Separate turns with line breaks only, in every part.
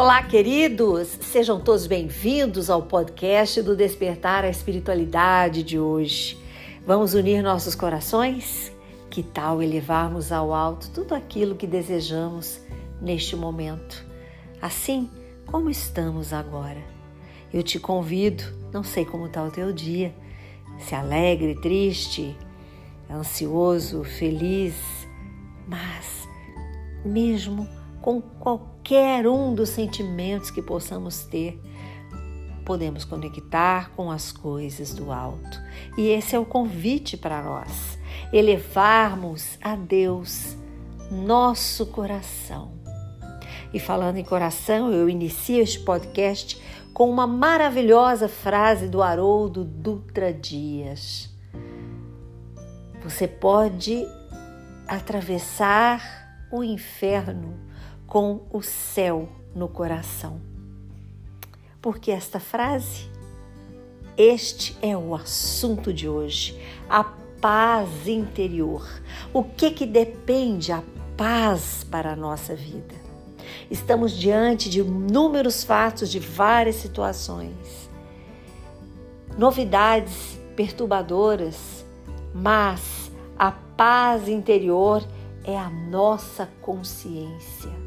Olá, queridos! Sejam todos bem-vindos ao podcast do Despertar a Espiritualidade de hoje. Vamos unir nossos corações? Que tal elevarmos ao alto tudo aquilo que desejamos neste momento, assim como estamos agora? Eu te convido, não sei como está o teu dia, se alegre, triste, ansioso, feliz, mas mesmo com qualquer um dos sentimentos que possamos ter, podemos conectar com as coisas do alto. E esse é o convite para nós, elevarmos a Deus nosso coração. E falando em coração, eu inicio este podcast com uma maravilhosa frase do Haroldo Dutra Dias. Você pode atravessar o inferno com o céu no coração. Porque esta frase, este é o assunto de hoje, a paz interior. O que que depende a paz para a nossa vida? Estamos diante de inúmeros fatos de várias situações, novidades perturbadoras, mas a paz interior é a nossa consciência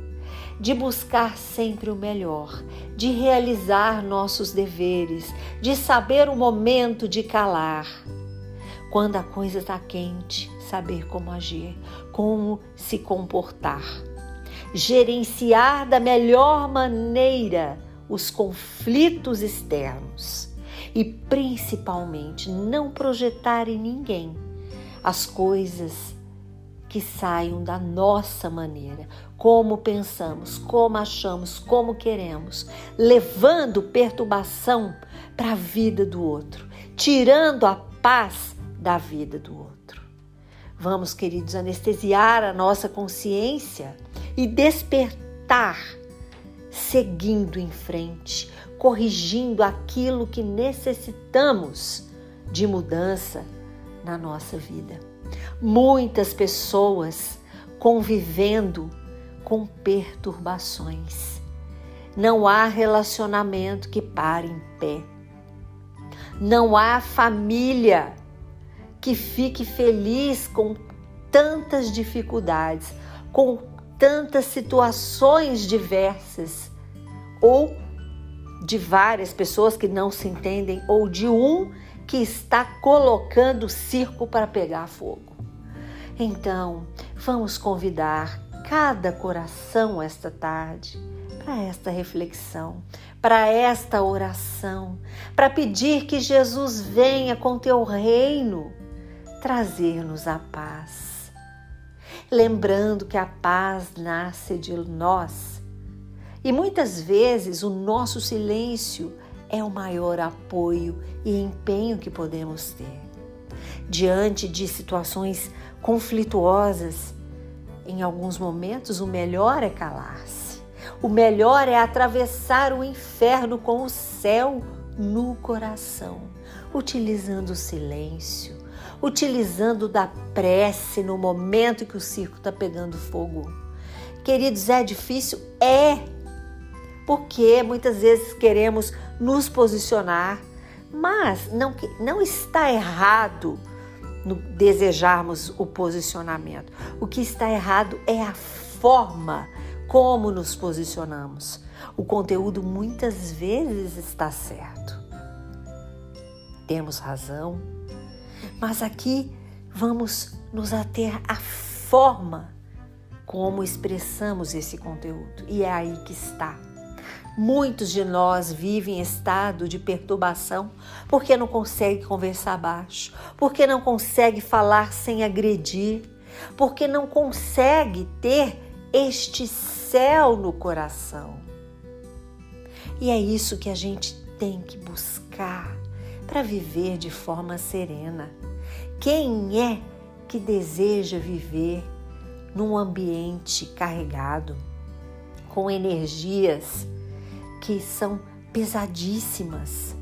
de buscar sempre o melhor, de realizar nossos deveres, de saber o momento de calar. Quando a coisa está quente, saber como agir, como se comportar. Gerenciar da melhor maneira os conflitos externos e principalmente não projetar em ninguém as coisas que saiam da nossa maneira, como pensamos, como achamos, como queremos, levando perturbação para a vida do outro, tirando a paz da vida do outro. Vamos, queridos, anestesiar a nossa consciência e despertar, seguindo em frente, corrigindo aquilo que necessitamos de mudança na nossa vida muitas pessoas convivendo com perturbações. Não há relacionamento que pare em pé. Não há família que fique feliz com tantas dificuldades, com tantas situações diversas, ou de várias pessoas que não se entendem, ou de um que está colocando o circo para pegar fogo. Então, vamos convidar cada coração esta tarde para esta reflexão, para esta oração, para pedir que Jesus venha com teu reino trazer-nos a paz. Lembrando que a paz nasce de nós e muitas vezes o nosso silêncio é o maior apoio e empenho que podemos ter. Diante de situações conflituosas, em alguns momentos o melhor é calar-se. O melhor é atravessar o inferno com o céu no coração, utilizando o silêncio, utilizando da prece no momento que o circo está pegando fogo. Queridos, é difícil? É porque muitas vezes queremos nos posicionar, mas não, não está errado no desejarmos o posicionamento. O que está errado é a forma como nos posicionamos. O conteúdo muitas vezes está certo. Temos razão, mas aqui vamos nos ater à forma como expressamos esse conteúdo. E é aí que está Muitos de nós vivem em estado de perturbação porque não consegue conversar baixo, porque não consegue falar sem agredir, porque não consegue ter este céu no coração. E é isso que a gente tem que buscar para viver de forma serena. Quem é que deseja viver num ambiente carregado, com energias que são pesadíssimas,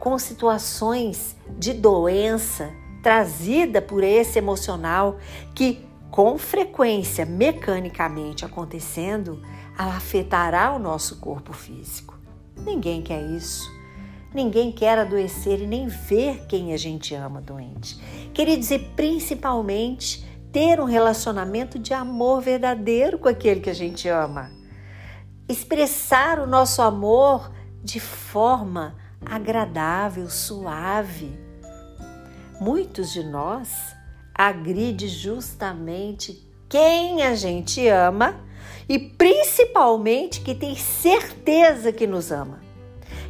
com situações de doença trazida por esse emocional que com frequência mecanicamente acontecendo, afetará o nosso corpo físico. Ninguém quer isso. Ninguém quer adoecer e nem ver quem a gente ama doente. Queria dizer principalmente ter um relacionamento de amor verdadeiro com aquele que a gente ama. Expressar o nosso amor de forma agradável, suave. Muitos de nós agride justamente quem a gente ama e principalmente que tem certeza que nos ama.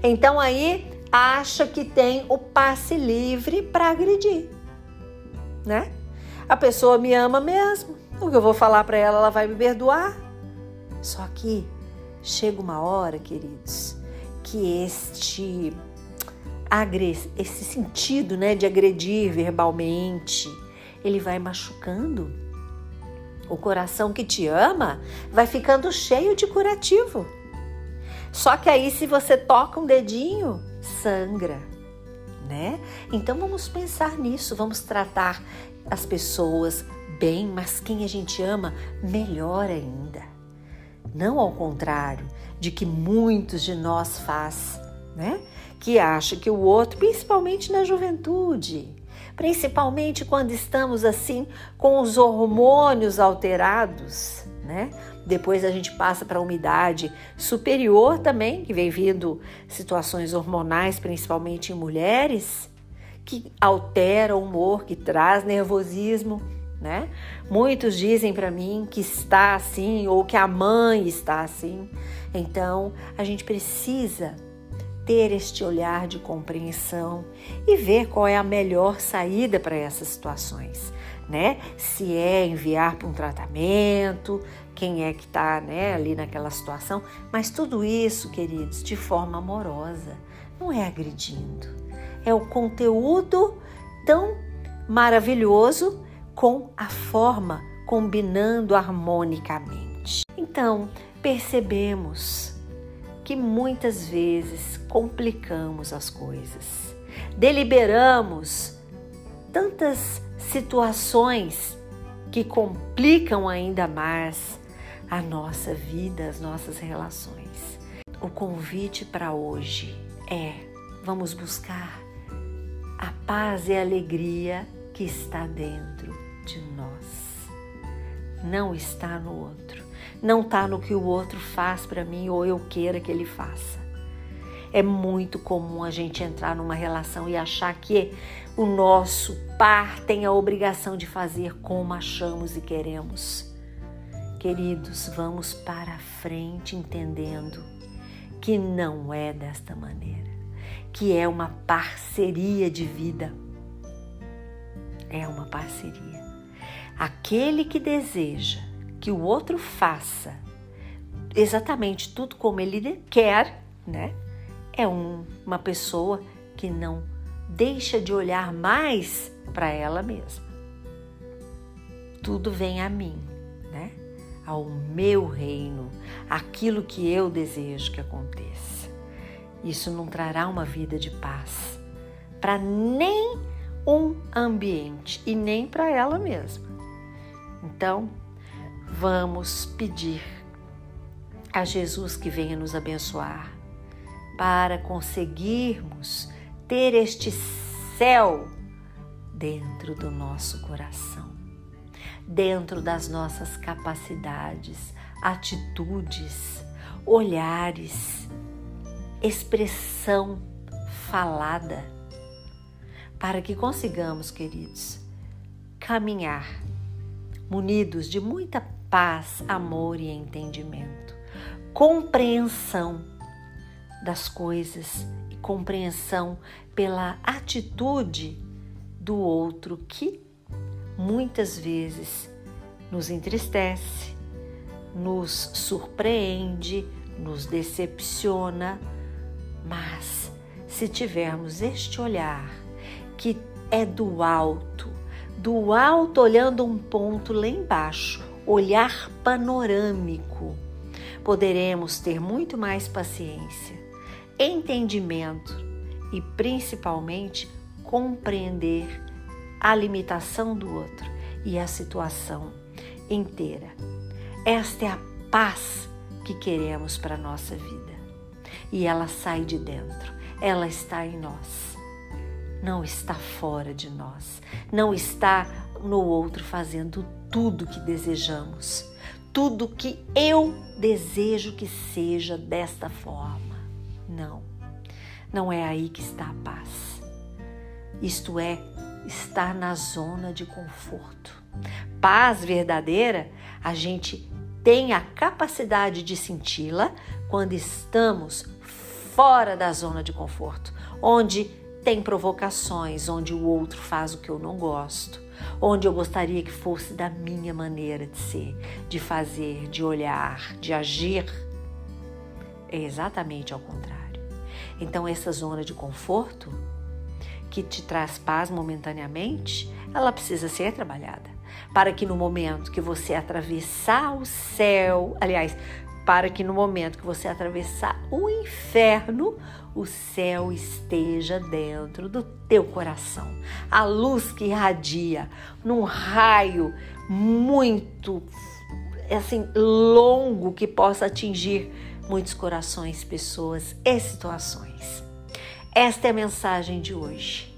Então aí acha que tem o passe livre para agredir, né? A pessoa me ama mesmo. O que eu vou falar para ela, ela vai me perdoar. Só que chega uma hora, queridos, que este esse sentido, né, de agredir verbalmente, ele vai machucando. O coração que te ama vai ficando cheio de curativo. Só que aí, se você toca um dedinho, sangra, né? Então vamos pensar nisso, vamos tratar as pessoas bem, mas quem a gente ama, melhor ainda. Não ao contrário de que muitos de nós faz, né? Que acha que o outro, principalmente na juventude, principalmente quando estamos assim com os hormônios alterados, né? Depois a gente passa para a umidade superior também, que vem vindo situações hormonais, principalmente em mulheres, que altera o humor, que traz nervosismo, né? Muitos dizem para mim que está assim ou que a mãe está assim. Então, a gente precisa ter este olhar de compreensão e ver qual é a melhor saída para essas situações, né? Se é enviar para um tratamento, quem é que está né, ali naquela situação, mas tudo isso, queridos, de forma amorosa, não é agredindo. É o conteúdo tão maravilhoso com a forma combinando harmonicamente. Então, percebemos que muitas vezes complicamos as coisas, deliberamos tantas situações que complicam ainda mais a nossa vida, as nossas relações. O convite para hoje é: vamos buscar a paz e a alegria que está dentro de nós. Não está no outro, não está no que o outro faz para mim ou eu queira que ele faça. É muito comum a gente entrar numa relação e achar que o nosso par tem a obrigação de fazer como achamos e queremos. Queridos, vamos para frente entendendo que não é desta maneira, que é uma parceria de vida. É uma parceria. Aquele que deseja que o outro faça exatamente tudo como ele quer, né? É um, uma pessoa que não deixa de olhar mais para ela mesma. Tudo vem a mim, né? ao meu reino, aquilo que eu desejo que aconteça. Isso não trará uma vida de paz para nem um ambiente e nem para ela mesma. Então, vamos pedir a Jesus que venha nos abençoar para conseguirmos ter este céu dentro do nosso coração dentro das nossas capacidades, atitudes, olhares, expressão falada, para que consigamos, queridos, caminhar munidos de muita paz, amor e entendimento, compreensão das coisas e compreensão pela atitude do outro que muitas vezes nos entristece, nos surpreende, nos decepciona, mas se tivermos este olhar que é do alto, do alto olhando um ponto lá embaixo, olhar panorâmico, poderemos ter muito mais paciência, entendimento e principalmente compreender a limitação do outro e a situação inteira. Esta é a paz que queremos para a nossa vida. E ela sai de dentro, ela está em nós. Não está fora de nós, não está no outro fazendo tudo que desejamos, tudo que eu desejo que seja desta forma. Não, não é aí que está a paz. Isto é, estar na zona de conforto. Paz verdadeira, a gente tem a capacidade de senti-la quando estamos fora da zona de conforto, onde tem provocações, onde o outro faz o que eu não gosto, onde eu gostaria que fosse da minha maneira de ser, de fazer, de olhar, de agir. É exatamente ao contrário. Então, essa zona de conforto que te traz paz momentaneamente, ela precisa ser trabalhada. Para que no momento que você atravessar o céu, aliás, para que no momento que você atravessar o inferno, o céu esteja dentro do teu coração. A luz que irradia num raio muito assim longo que possa atingir muitos corações, pessoas e situações. Esta é a mensagem de hoje.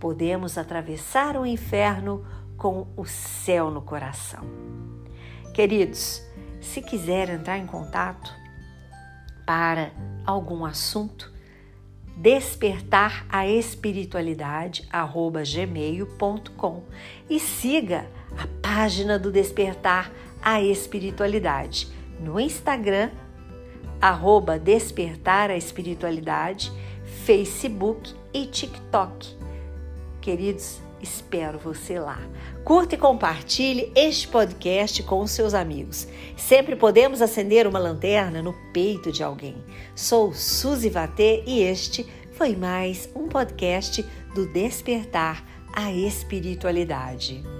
Podemos atravessar o inferno com o céu no coração. Queridos, se quiser entrar em contato para algum assunto, despertar a espiritualidade gmail.com e siga a página do Despertar a Espiritualidade no Instagram, arroba Despertar a Espiritualidade Facebook e TikTok. Queridos, espero você lá. Curta e compartilhe este podcast com os seus amigos. Sempre podemos acender uma lanterna no peito de alguém. Sou Suzy Vatê e este foi mais um podcast do Despertar a Espiritualidade.